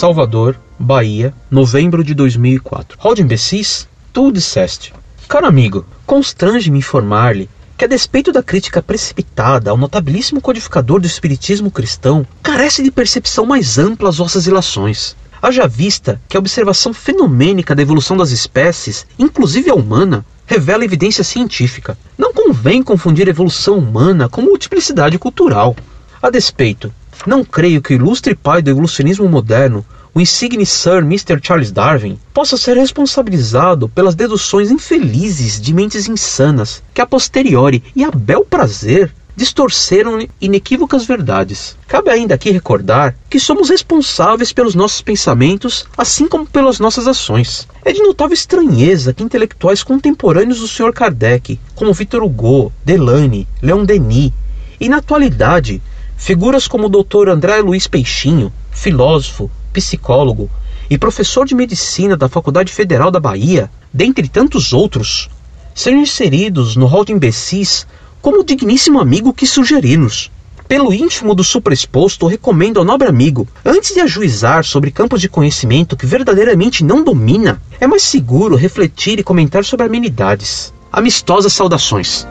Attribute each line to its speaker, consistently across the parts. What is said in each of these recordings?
Speaker 1: Salvador, Bahia, novembro de 2004. Hall de imbecis? Tu disseste. Caro amigo, constrange-me informar-lhe que, a despeito da crítica precipitada ao notabilíssimo codificador do espiritismo cristão, carece de percepção mais ampla às vossas ilações. Haja vista que a observação fenomênica da evolução das espécies, inclusive a humana, revela evidência científica. Não convém confundir evolução humana com multiplicidade cultural. A despeito, não creio que o ilustre pai do evolucionismo moderno, o insigne Sir Mr. Charles Darwin, possa ser responsabilizado pelas deduções infelizes de mentes insanas que a posteriori e a bel prazer distorceram inequívocas verdades. Cabe ainda aqui recordar que somos responsáveis pelos nossos pensamentos, assim como pelas nossas ações. É de notável estranheza que intelectuais contemporâneos do Sr. Kardec, como Victor Hugo, Delane, Leon Denis, e na atualidade, figuras como o Dr. André Luiz Peixinho, filósofo, psicólogo e professor de medicina da Faculdade Federal da Bahia, dentre tantos outros, sejam inseridos no rol de imbecis como o digníssimo amigo que sugerir-nos. Pelo íntimo do supraexposto, recomendo ao nobre amigo, antes de ajuizar sobre campos de conhecimento que verdadeiramente não domina, é mais seguro refletir e comentar sobre amenidades. Amistosas saudações.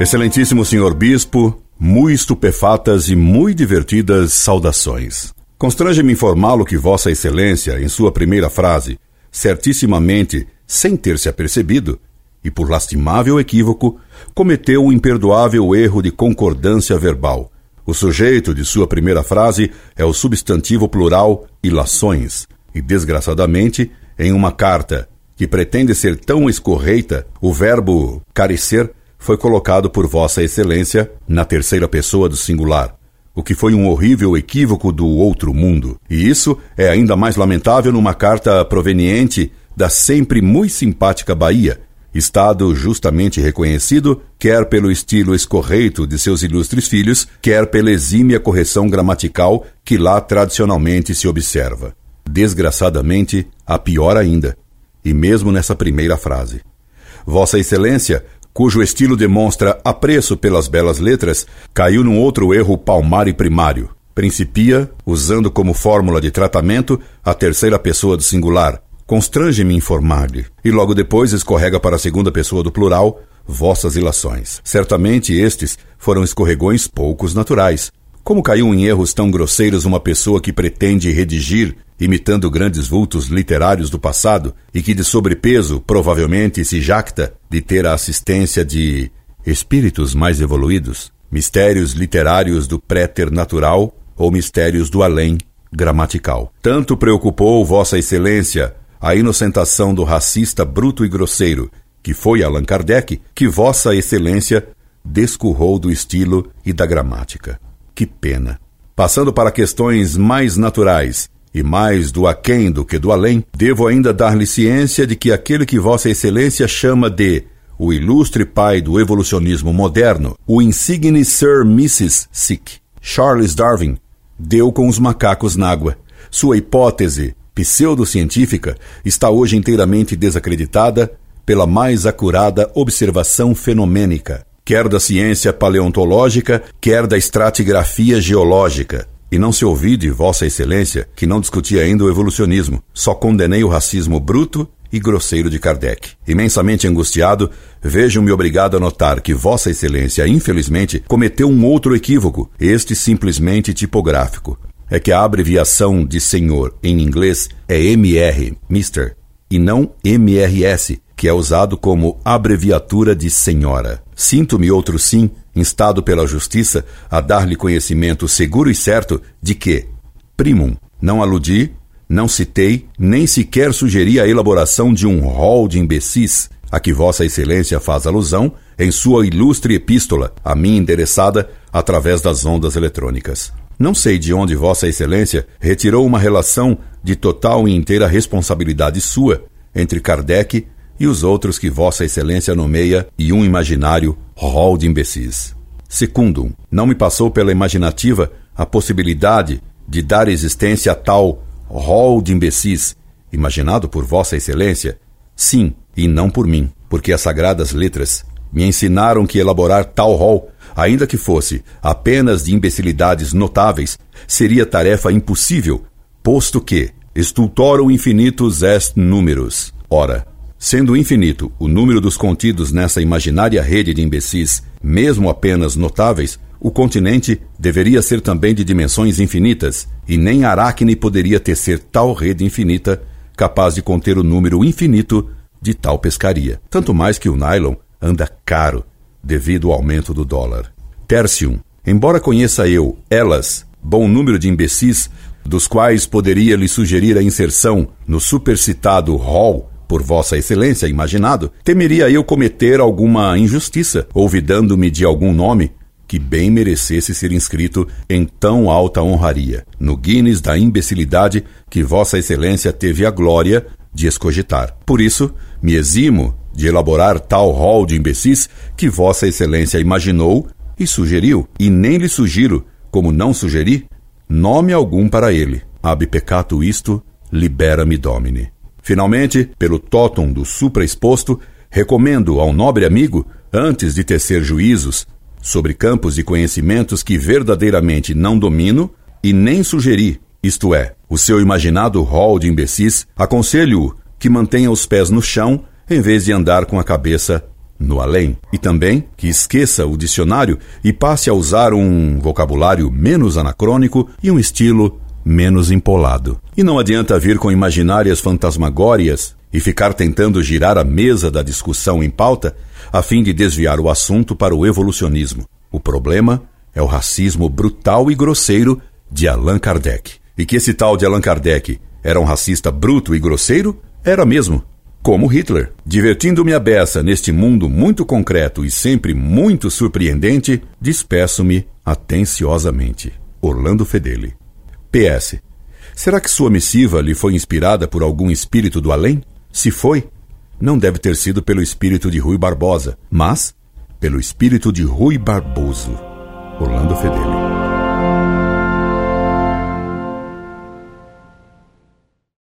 Speaker 2: Excelentíssimo senhor bispo, muito estupefatas e muito divertidas saudações. Constrange-me informá-lo que Vossa Excelência, em sua primeira frase, certissimamente sem ter se apercebido, e por lastimável equívoco, cometeu o imperdoável erro de concordância verbal. O sujeito de sua primeira frase é o substantivo plural ilações, e desgraçadamente, em uma carta que pretende ser tão escorreita, o verbo carecer foi colocado por Vossa Excelência na terceira pessoa do singular, o que foi um horrível equívoco do outro mundo. E isso é ainda mais lamentável numa carta proveniente da sempre muito simpática Bahia, estado justamente reconhecido quer pelo estilo escorreito de seus ilustres filhos, quer pela exímia correção gramatical que lá tradicionalmente se observa. Desgraçadamente, a pior ainda, e mesmo nessa primeira frase. Vossa Excelência, cujo estilo demonstra apreço pelas belas letras, caiu num outro erro palmar e primário. Principia, usando como fórmula de tratamento a terceira pessoa do singular, Constrange-me informar-lhe. E logo depois escorrega para a segunda pessoa do plural, vossas ilações. Certamente estes foram escorregões poucos naturais. Como caiu em erros tão grosseiros uma pessoa que pretende redigir, imitando grandes vultos literários do passado, e que de sobrepeso provavelmente se jacta de ter a assistência de espíritos mais evoluídos, mistérios literários do préter natural ou mistérios do além gramatical. Tanto preocupou Vossa Excelência a inocentação do racista bruto e grosseiro, que foi Allan Kardec, que Vossa Excelência descurrou do estilo e da gramática. Que pena. Passando para questões mais naturais e mais do aquém do que do além, devo ainda dar-lhe ciência de que aquele que Vossa Excelência chama de o ilustre pai do evolucionismo moderno, o insigne Sir Mrs. Sick, Charles Darwin, deu com os macacos na água. Sua hipótese pseudocientífica está hoje inteiramente desacreditada pela mais acurada observação fenomênica, quer da ciência paleontológica, quer da estratigrafia geológica. E não se ouvi de Vossa Excelência que não discutia ainda o evolucionismo, só condenei o racismo bruto e grosseiro de Kardec. Imensamente angustiado, vejo-me obrigado a notar que Vossa Excelência, infelizmente, cometeu um outro equívoco, este simplesmente tipográfico é que a abreviação de senhor em inglês é MR, Mr., e não MRS, que é usado como abreviatura de senhora. Sinto-me outro sim, instado pela justiça a dar-lhe conhecimento seguro e certo de que, primum, não aludi, não citei, nem sequer sugeri a elaboração de um rol de imbecis a que Vossa Excelência faz alusão em sua ilustre epístola, a mim endereçada através das ondas eletrônicas. Não sei de onde Vossa Excelência retirou uma relação de total e inteira responsabilidade sua entre Kardec e os outros que Vossa Excelência nomeia e um imaginário rol de imbecis. Secundum, não me passou pela imaginativa a possibilidade de dar existência a tal rol de imbecis, imaginado por Vossa Excelência? Sim, e não por mim, porque as sagradas letras me ensinaram que elaborar tal rol ainda que fosse apenas de imbecilidades notáveis, seria tarefa impossível, posto que stultorum infinitus est numerus. Ora, sendo infinito o número dos contidos nessa imaginária rede de imbecis, mesmo apenas notáveis, o continente deveria ser também de dimensões infinitas, e nem Aracne poderia tecer tal rede infinita, capaz de conter o número infinito de tal pescaria. Tanto mais que o nylon anda caro devido ao aumento do dólar. Tertium. Embora conheça eu, elas, bom número de imbecis, dos quais poderia lhe sugerir a inserção no supercitado rol por Vossa Excelência imaginado, temeria eu cometer alguma injustiça, olvidando-me de algum nome que bem merecesse ser inscrito em tão alta honraria, no Guinness da imbecilidade que Vossa Excelência teve a glória de escogitar. Por isso, me eximo de elaborar tal rol de imbecis que Vossa Excelência imaginou e sugeriu, e nem lhe sugiro, como não sugeri, nome algum para ele. Ab peccato isto, libera-me domine. Finalmente, pelo totum do supraexposto, recomendo ao nobre amigo, antes de tecer juízos, sobre campos de conhecimentos que verdadeiramente não domino e nem sugeri, isto é, o seu imaginado rol de imbecis, aconselho-o que mantenha os pés no chão em vez de andar com a cabeça no além. E também que esqueça o dicionário e passe a usar um vocabulário menos anacrônico e um estilo menos empolado. E não adianta vir com imaginárias fantasmagórias e ficar tentando girar a mesa da discussão em pauta a fim de desviar o assunto para o evolucionismo. O problema é o racismo brutal e grosseiro de Allan Kardec. E que esse tal de Allan Kardec era um racista bruto e grosseiro? Era mesmo. Como Hitler. Divertindo-me a beça neste mundo muito concreto e sempre muito surpreendente, despeço-me atenciosamente. Orlando Fedeli. PS. Será que sua missiva lhe foi inspirada por algum espírito do além? Se foi, não deve ter sido pelo espírito de Rui Barbosa, mas pelo espírito de Rui Barboso. Orlando Fedeli.